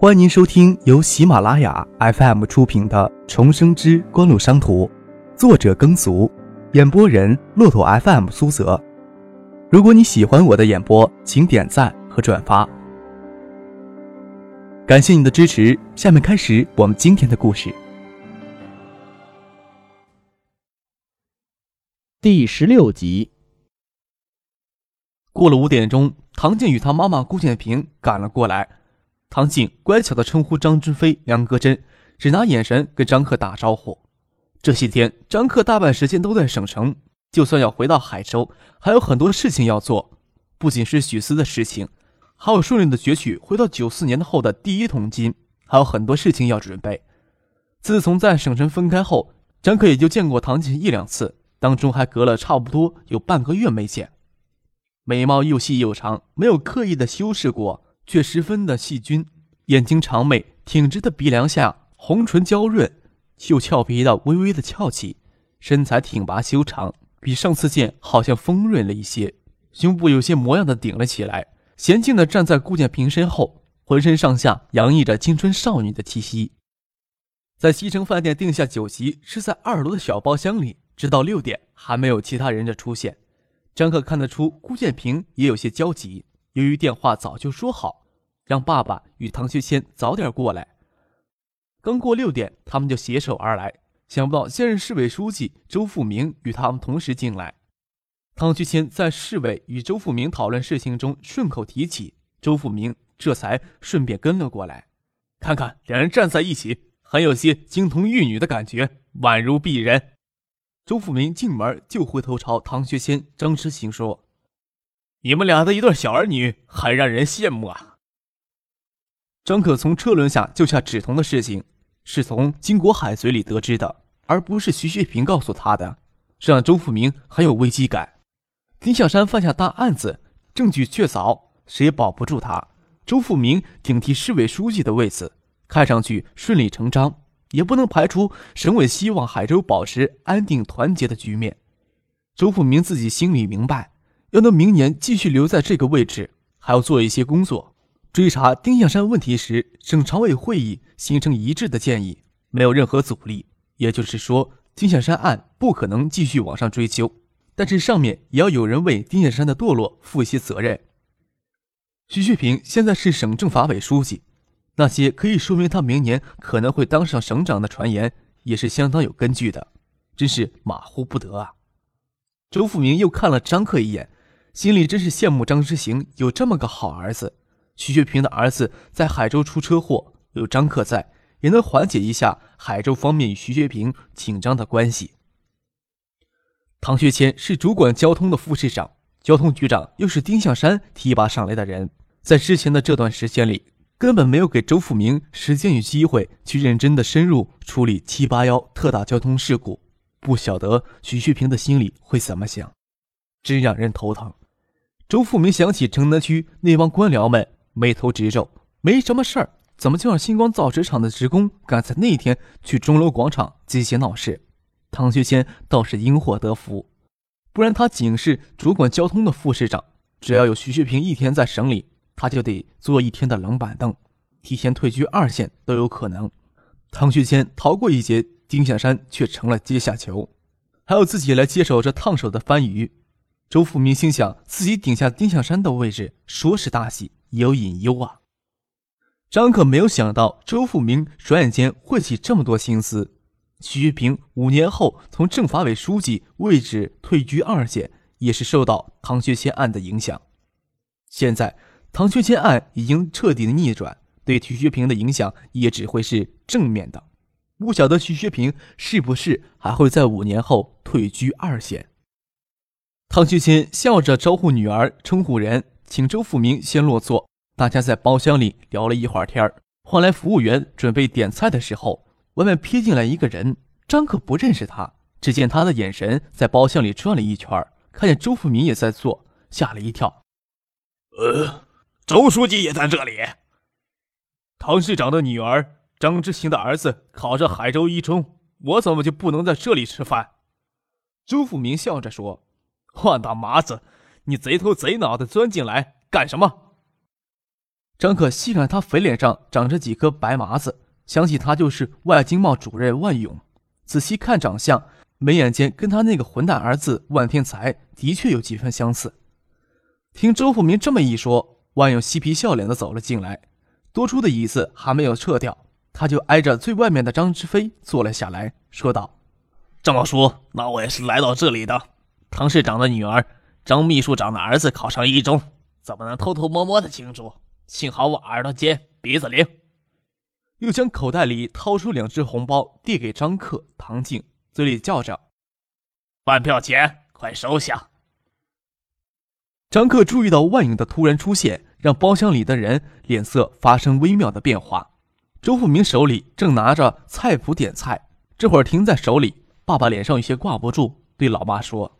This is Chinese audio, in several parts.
欢迎您收听由喜马拉雅 FM 出品的《重生之官路商途》，作者耕俗，演播人骆驼 FM 苏泽。如果你喜欢我的演播，请点赞和转发，感谢你的支持。下面开始我们今天的故事。第十六集。过了五点钟，唐静与他妈妈顾建平赶了过来。唐静乖巧地称呼张之飞“梁戈真”，只拿眼神跟张克打招呼。这些天，张克大半时间都在省城，就算要回到海州，还有很多事情要做，不仅是许思的事情，还有顺利的攫取回到九四年后的第一桶金，还有很多事情要准备。自从在省城分开后，张克也就见过唐静一两次，当中还隔了差不多有半个月没见。眉毛又细又长，没有刻意的修饰过。却十分的细菌，眼睛长美，挺直的鼻梁下，红唇娇润，又俏皮的微微的翘起，身材挺拔修长，比上次见好像丰润了一些，胸部有些模样的顶了起来，娴静的站在顾建平身后，浑身上下洋溢着青春少女的气息。在西城饭店定下酒席，是在二楼的小包厢里，直到六点还没有其他人的出现。张克看得出顾建平也有些焦急。由于电话早就说好，让爸爸与唐学谦早点过来。刚过六点，他们就携手而来。想不到现任市委书记周富明与他们同时进来。唐学谦在市委与周富明讨论事情中顺口提起，周富明这才顺便跟了过来。看看两人站在一起，很有些金童玉女的感觉，宛如璧人。周富明进门就回头朝唐学谦、张之行说。你们俩的一对小儿女，很让人羡慕啊！张可从车轮下救下芷彤的事情，是从金国海嘴里得知的，而不是徐学平告诉他的，这让周富明很有危机感。丁小山犯下大案子，证据确凿，谁也保不住他。周富明顶替市委书记的位子，看上去顺理成章，也不能排除省委希望海州保持安定团结的局面。周富明自己心里明白。要能明年继续留在这个位置，还要做一些工作。追查丁向山问题时，省常委会议形成一致的建议，没有任何阻力。也就是说，丁向山案不可能继续往上追究，但是上面也要有人为丁向山的堕落负一些责任。徐旭平现在是省政法委书记，那些可以说明他明年可能会当上省长的传言，也是相当有根据的，真是马虎不得啊！周富明又看了张克一眼。心里真是羡慕张之行有这么个好儿子。徐学平的儿子在海州出车祸，有张克在，也能缓解一下海州方面与徐学平紧张的关系。唐学谦是主管交通的副市长，交通局长又是丁向山提拔上来的人，在之前的这段时间里，根本没有给周富明时间与机会去认真的深入处理七八幺特大交通事故。不晓得徐学平的心里会怎么想，真让人头疼。周富明想起城南区那帮官僚们，眉头直皱。没什么事儿，怎么就让星光造纸厂的职工赶在那天去钟楼广场集结闹事？唐学谦倒是因祸得福，不然他仅是主管交通的副市长，只要有徐学平一天在省里，他就得坐一天的冷板凳，提前退居二线都有可能。唐学谦逃过一劫，丁向山却成了阶下囚，还要自己来接手这烫手的番禺。周富明心想，自己顶下丁向山的位置，说是大喜，也有隐忧啊。张可没有想到，周富明转眼间会起这么多心思。徐学平五年后从政法委书记位置退居二线，也是受到唐学谦案的影响。现在，唐学谦案已经彻底的逆转，对徐学平的影响也只会是正面的。不晓得徐学平是不是还会在五年后退居二线。唐学谦笑着招呼女儿，称呼人，请周富明先落座。大家在包厢里聊了一会儿天儿，换来服务员准备点菜的时候，外面瞥进来一个人。张可不认识他，只见他的眼神在包厢里转了一圈，看见周富明也在坐，吓了一跳。呃，周书记也在这里。唐市长的女儿张之行的儿子考上海州一中，我怎么就不能在这里吃饭？周富明笑着说。换大麻子，你贼头贼脑的钻进来干什么？张可细看他肥脸上长着几颗白麻子，想起他就是外经贸主任万勇。仔细看长相，眉眼间跟他那个混蛋儿子万天才的确有几分相似。听周富明这么一说，万勇嬉皮笑脸的走了进来，多出的椅子还没有撤掉，他就挨着最外面的张志飞坐了下来，说道：“张老叔，那我也是来到这里的。唐市长的女儿，张秘书长的儿子考上一中，怎么能偷偷摸摸的庆祝？幸好我耳朵尖，鼻子灵。”又将口袋里掏出两只红包递给张克、唐静，嘴里叫着：“饭票钱，快收下。”张克注意到万影的突然出现，让包厢里的人脸色发生微妙的变化。周富明手里正拿着菜谱点菜，这会儿停在手里，爸爸脸上有些挂不住，对老妈说：“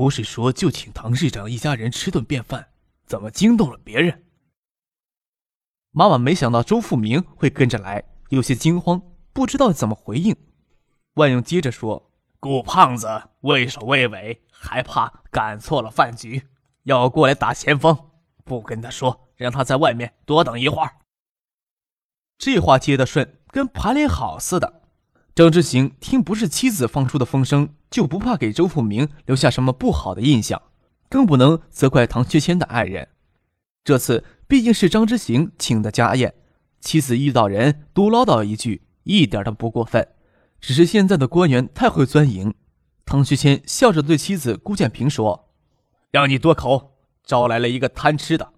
不是说就请唐市长一家人吃顿便饭，怎么惊动了别人？”妈妈没想到周富明会跟着来，有些惊慌，不知道怎么回应。万勇接着说：“顾胖子畏首畏尾，还怕赶错了饭局，要过来打前锋。不跟他说，让他在外面多等一会儿。”这话接得顺，跟盘连好似的。张之行听不是妻子放出的风声，就不怕给周富明留下什么不好的印象，更不能责怪唐学谦的爱人。这次。毕竟是张之行请的家宴，妻子遇到人多唠叨一句，一点都不过分。只是现在的官员太会钻营。唐学谦笑着对妻子顾建平说：“让你多口，招来了一个贪吃的。”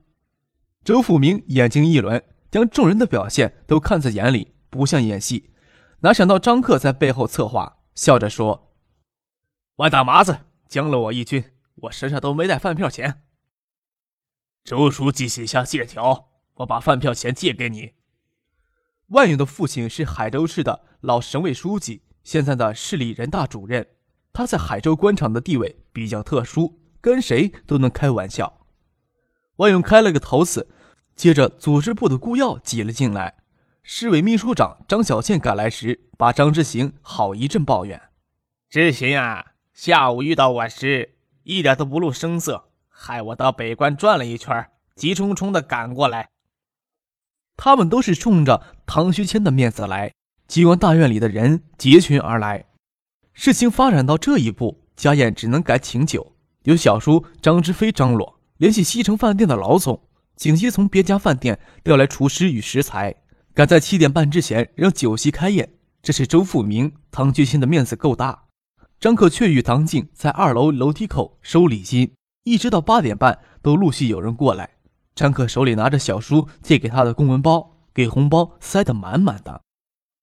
周富明眼睛一轮，将众人的表现都看在眼里，不像演戏。哪想到张克在背后策划，笑着说：“万大麻子将了我一军，我身上都没带饭票钱。”周书记写下借条，我把饭票钱借给你。万勇的父亲是海州市的老省委书记，现在的市里人大主任。他在海州官场的地位比较特殊，跟谁都能开玩笑。万勇开了个头子，接着组织部的顾耀挤了进来。市委秘书长张小倩赶来时，把张之行好一阵抱怨：“之行啊，下午遇到我时，一点都不露声色。”害我到北关转了一圈，急匆匆的赶过来。他们都是冲着唐学谦的面子来。机关大院里的人结群而来。事情发展到这一步，家宴只能改请酒。由小叔张之飞张罗，联系西城饭店的老总，紧急从别家饭店调来厨师与食材，赶在七点半之前让酒席开宴。这是周富明、唐学谦的面子够大。张克却与唐静在二楼楼梯口收礼金。一直到八点半，都陆续有人过来。张克手里拿着小叔借给他的公文包，给红包塞得满满的。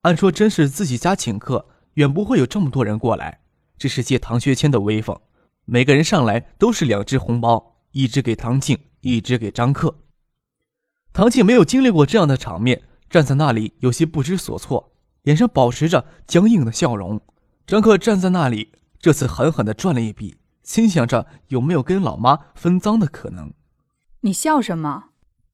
按说真是自己家请客，远不会有这么多人过来。这是借唐学谦的威风，每个人上来都是两只红包，一只给唐静，一只给张克。唐静没有经历过这样的场面，站在那里有些不知所措，脸上保持着僵硬的笑容。张克站在那里，这次狠狠地赚了一笔。心想着有没有跟老妈分赃的可能？你笑什么？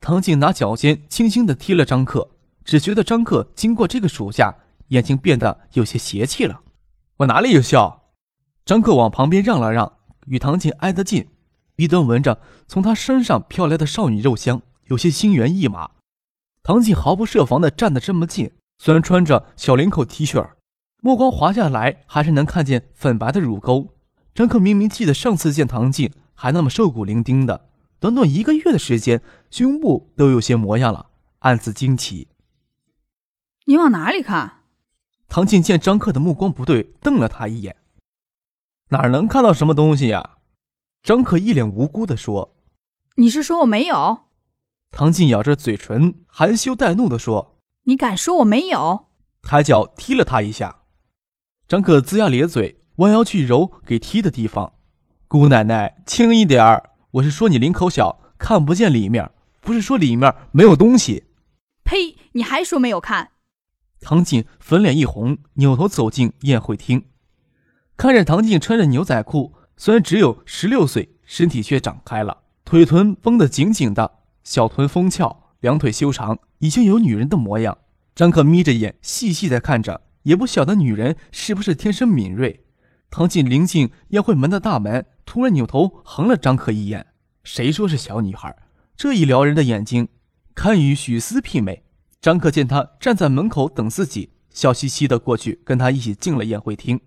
唐静拿脚尖轻轻地踢了张克，只觉得张克经过这个暑假，眼睛变得有些邪气了。我哪里有笑？张克往旁边让了让，与唐静挨得近，鼻端闻着从他身上飘来的少女肉香，有些心猿意马。唐静毫不设防地站得这么近，虽然穿着小领口 T 恤，目光滑下来还是能看见粉白的乳沟。张克明明记得上次见唐静还那么瘦骨伶仃的，短短一个月的时间，胸部都有些模样了，暗自惊奇。你往哪里看？唐静见张克的目光不对，瞪了他一眼。哪能看到什么东西呀？张克一脸无辜地说：“你是说我没有？”唐静咬着嘴唇，含羞带怒地说：“你敢说我没有？”抬脚踢了他一下。张可龇牙咧嘴。弯腰去揉给踢的地方，姑奶奶轻一点儿！我是说你领口小，看不见里面，不是说里面没有东西。呸！你还说没有看？唐静粉脸一红，扭头走进宴会厅，看着唐静穿着牛仔裤，虽然只有十六岁，身体却长开了，腿臀绷得紧紧的，小臀丰翘，两腿修长，已经有女人的模样。张克眯着眼，细细的看着，也不晓得女人是不是天生敏锐。唐静临近宴会门的大门，突然扭头横了张克一眼。谁说是小女孩？这一撩人的眼睛，堪与许思媲美。张克见他站在门口等自己，笑嘻嘻的过去跟他一起进了宴会厅。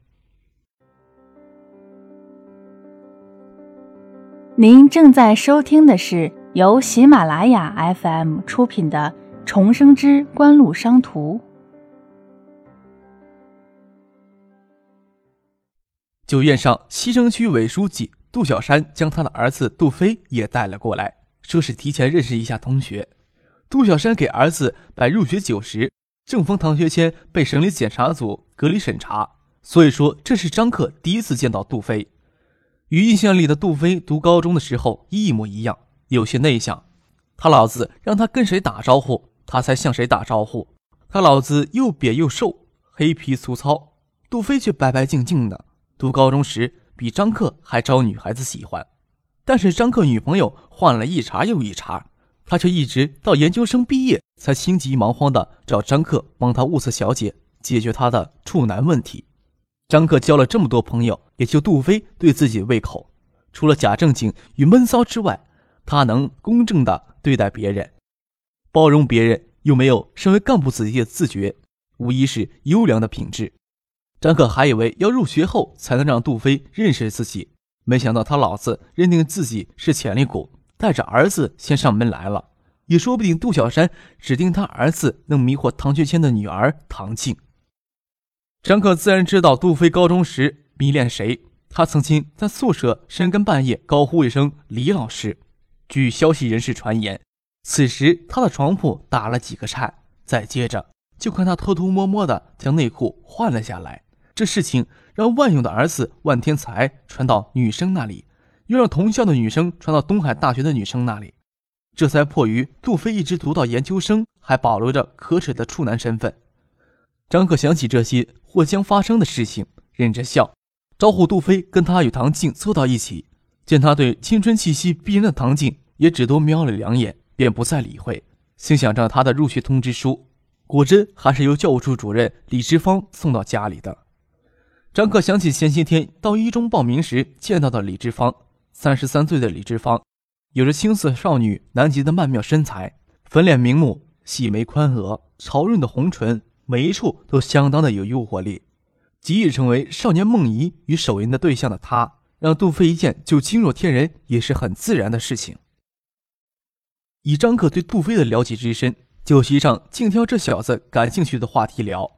您正在收听的是由喜马拉雅 FM 出品的《重生之官路商途》。酒宴上，西城区委书记杜小山将他的儿子杜飞也带了过来，说是提前认识一下同学。杜小山给儿子摆入学酒时，正逢唐学谦被省里检查组隔离审查，所以说这是张克第一次见到杜飞。与印象里的杜飞读高中的时候一模一样，有些内向。他老子让他跟谁打招呼，他才向谁打招呼。他老子又瘪又瘦，黑皮粗糙，杜飞却白白净净的。读高中时，比张克还招女孩子喜欢，但是张克女朋友换了一茬又一茬，他却一直到研究生毕业才心急忙慌的找张克帮他物色小姐，解决他的处男问题。张克交了这么多朋友，也就杜飞对自己胃口，除了假正经与闷骚之外，他能公正的对待别人，包容别人，又没有身为干部子弟的自觉，无疑是优良的品质。张可还以为要入学后才能让杜飞认识自己，没想到他老子认定自己是潜力股，带着儿子先上门来了。也说不定杜小山指定他儿子能迷惑唐学谦的女儿唐静。张可自然知道杜飞高中时迷恋谁，他曾经在宿舍深更半夜高呼一声“李老师”。据消息人士传言，此时他的床铺打了几个颤，再接着就看他偷偷摸摸的将内裤换了下来。这事情让万勇的儿子万天才传到女生那里，又让同校的女生传到东海大学的女生那里，这才迫于杜飞一直读到研究生，还保留着可耻的处男身份。张克想起这些或将发生的事情，忍着笑，招呼杜飞跟他与唐静坐到一起。见他对青春气息逼人的唐静也只多瞄了两眼，便不再理会，心想着他的入学通知书，果真还是由教务处主任李志芳送到家里的。张克想起前些天到一中报名时见到的李志芳，三十三岁的李志芳，有着青涩少女南极的曼妙身材，粉脸明目，细眉宽额，潮润的红唇，每一处都相当的有诱惑力。极易成为少年梦遗与手淫的对象的他，让杜飞一见就惊若天人，也是很自然的事情。以张克对杜飞的了解之深，酒席上尽挑这小子感兴趣的话题聊。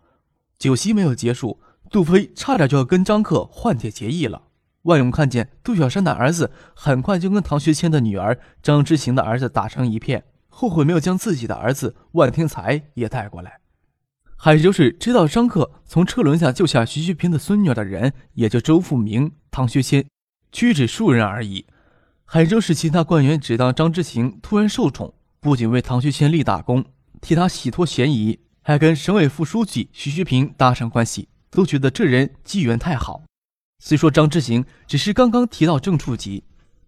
酒席没有结束。杜飞差点就要跟张克换帖结义了。万勇看见杜小山的儿子很快就跟唐学谦的女儿张之行的儿子打成一片，后悔没有将自己的儿子万天才也带过来。海州市知道张克从车轮下救下徐旭平的孙女的人，也就周富明、唐学谦，屈指数人而已。海州市其他官员只当张之行突然受宠，不仅为唐学谦立大功，替他洗脱嫌疑，还跟省委副书记徐旭平搭上关系。都觉得这人机缘太好。虽说张之行只是刚刚提到正处级，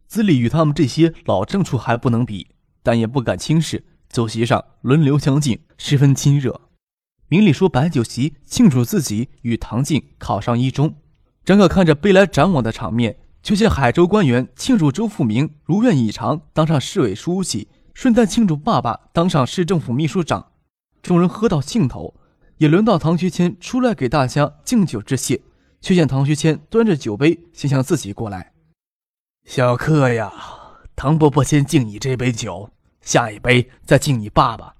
资历与他们这些老正处还不能比，但也不敢轻视。酒席上轮流相敬，十分亲热。明里说摆酒席庆祝自己与唐静考上一中。张可看着杯来盏往的场面，却见海州官员庆祝周富明如愿以偿当上市委书记，顺带庆祝爸爸当上市政府秘书长。众人喝到兴头。也轮到唐学谦出来给大家敬酒致谢，却见唐学谦端着酒杯先向自己过来。小克呀，唐伯伯先敬你这杯酒，下一杯再敬你爸爸。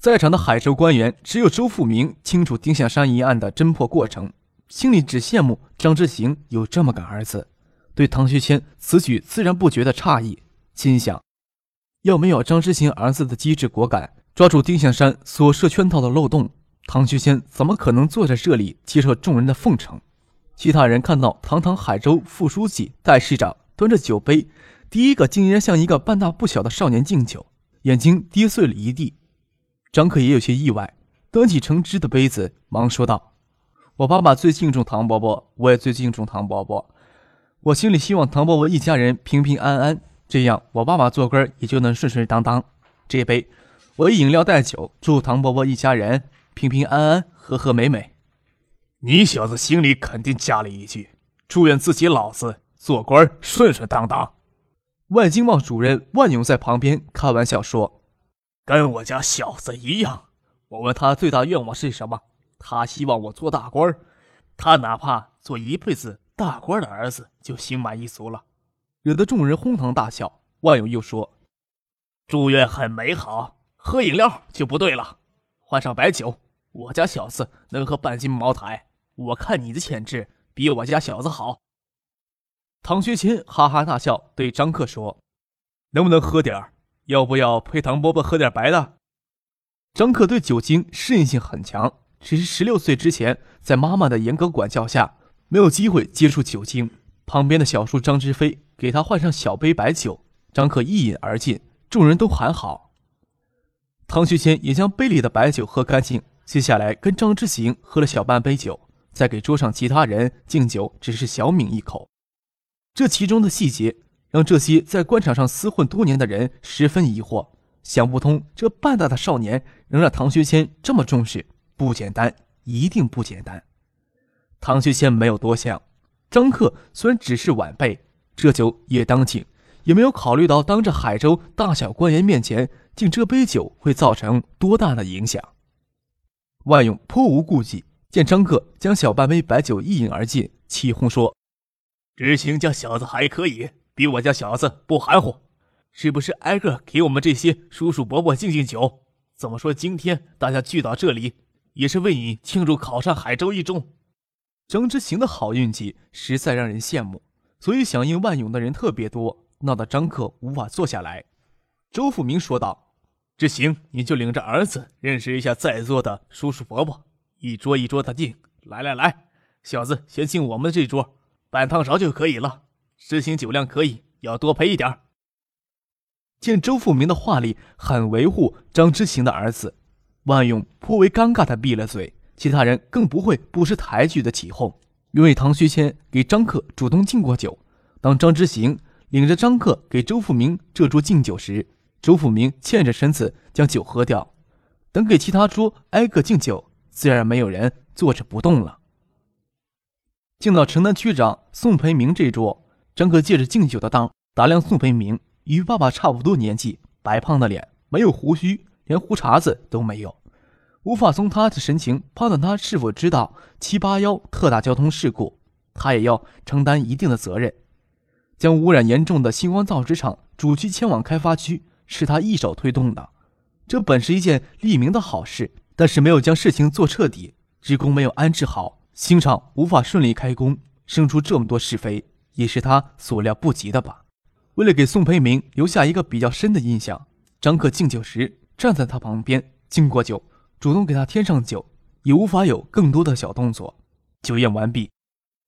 在场的海州官员只有周富明清楚丁向山一案的侦破过程，心里只羡慕张之行有这么个儿子。对唐学谦此举自然不觉得诧异，心想：要没有张之行儿子的机智果敢，抓住丁向山所设圈套的漏洞。唐学谦怎么可能坐在这里接受众人的奉承？其他人看到堂堂海州副书记代市长端着酒杯，第一个竟然向一个半大不小的少年敬酒，眼睛跌碎了一地。张克也有些意外，端起盛汁的杯子，忙说道：“我爸爸最敬重唐伯伯，我也最敬重唐伯伯。我心里希望唐伯伯一家人平平安安，这样我爸爸做官也就能顺顺当当。这杯，我以饮料代酒，祝唐伯伯一家人。”平平安安，和和美美。你小子心里肯定加了一句：“祝愿自己老子做官顺顺当当。”万经贸主任万勇在旁边开玩笑说：“跟我家小子一样。我问他最大愿望是什么，他希望我做大官他哪怕做一辈子大官的儿子就心满意足了。”惹得众人哄堂大笑。万勇又说：“祝愿很美好，喝饮料就不对了，换上白酒。我家小子能喝半斤茅台，我看你的潜质比我家小子好。”唐学谦哈哈大笑，对张克说：“能不能喝点儿？要不要陪唐伯伯喝点白的？”张克对酒精适应性很强，只是十六岁之前在妈妈的严格管教下，没有机会接触酒精。旁边的小叔张之飞给他换上小杯白酒，张克一饮而尽，众人都喊好。唐学谦也将杯里的白酒喝干净，接下来跟张之行喝了小半杯酒，再给桌上其他人敬酒，只是小抿一口。这其中的细节让这些在官场上厮混多年的人十分疑惑，想不通这半大的少年能让唐学谦这么重视，不简单，一定不简单。唐学谦没有多想，张克虽然只是晚辈，这酒也当敬，也没有考虑到当着海州大小官员面前敬这杯酒会造成多大的影响。万勇颇无顾忌，见张克将小半杯白酒一饮而尽，起哄说。知行家小子还可以，比我家小子不含糊，是不是挨个给我们这些叔叔伯伯敬敬酒？怎么说今天大家聚到这里，也是为你庆祝考上海州一中。张之行的好运气实在让人羡慕，所以响应万勇的人特别多，闹得张克无法坐下来。周富明说道：“之行，你就领着儿子认识一下在座的叔叔伯伯，一桌一桌的敬。来来来，小子先敬我们这桌。”半汤勺就可以了，知行酒量可以，要多陪一点。见周富明的话里很维护张之行的儿子，万勇颇为尴尬的闭了嘴，其他人更不会不识抬举的起哄。因为唐学谦给张克主动敬过酒，当张之行领着张克给周富明这桌敬酒时，周富明欠着身子将酒喝掉。等给其他桌挨个敬酒，自然没有人坐着不动了。敬到城南区长宋培明这桌，张哥借着敬酒的当打量宋培明，与爸爸差不多年纪，白胖的脸，没有胡须，连胡茬子都没有，无法从他的神情判断他是否知道七八幺特大交通事故，他也要承担一定的责任。将污染严重的星光造纸厂主区迁往开发区，是他一手推动的，这本是一件利民的好事，但是没有将事情做彻底，职工没有安置好。新厂无法顺利开工，生出这么多是非，也是他所料不及的吧？为了给宋培明留下一个比较深的印象，张克敬酒时站在他旁边敬过酒，主动给他添上酒，也无法有更多的小动作。酒宴完毕，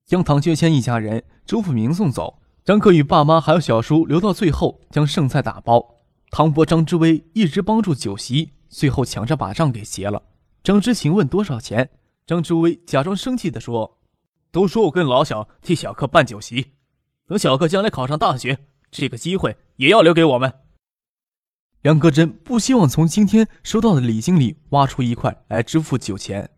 将唐学谦一家人、周富明送走，张克与爸妈还有小叔留到最后将剩菜打包。唐伯、张之威一直帮助酒席，最后抢着把账给结了。张之行问多少钱？张之威假装生气地说：“都说我跟老小替小克办酒席，等小克将来考上大学，这个机会也要留给我们。”梁戈真不希望从今天收到的礼金里挖出一块来支付酒钱，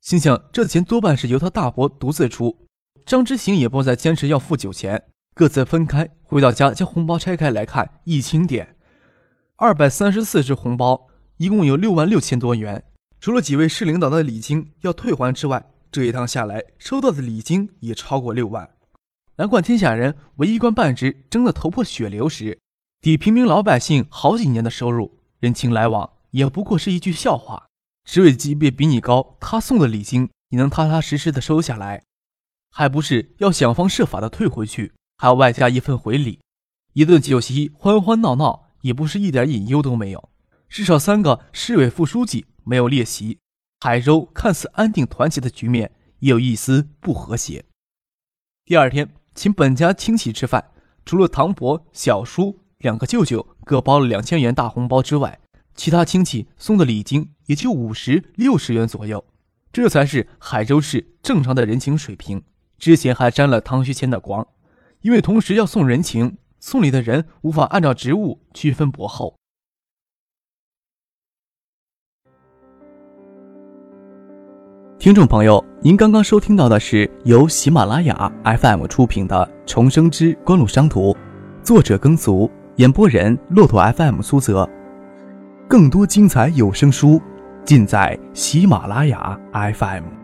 心想这钱多半是由他大伯独自出。张之行也不再坚持要付酒钱，各自分开回到家，将红包拆开来看，一清点，二百三十四只红包，一共有六万六千多元。除了几位市领导的礼金要退还之外，这一趟下来收到的礼金也超过六万。难怪天下人为一官半职争得头破血流时，抵平民老百姓好几年的收入，人情来往也不过是一句笑话。职位级别比你高，他送的礼金你能踏踏实实的收下来，还不是要想方设法的退回去，还要外加一份回礼。一顿酒席欢欢闹闹，也不是一点隐忧都没有。至少三个市委副书记。没有列席，海州看似安定团结的局面也有一丝不和谐。第二天，请本家亲戚吃饭，除了唐伯、小叔两个舅舅各包了两千元大红包之外，其他亲戚送的礼金也就五十六十元左右，这才是海州市正常的人情水平。之前还沾了唐学谦的光，因为同时要送人情，送礼的人无法按照职务区分薄厚。听众朋友，您刚刚收听到的是由喜马拉雅 FM 出品的《重生之官路商途》，作者耕俗，演播人骆驼 FM 苏泽。更多精彩有声书，尽在喜马拉雅 FM。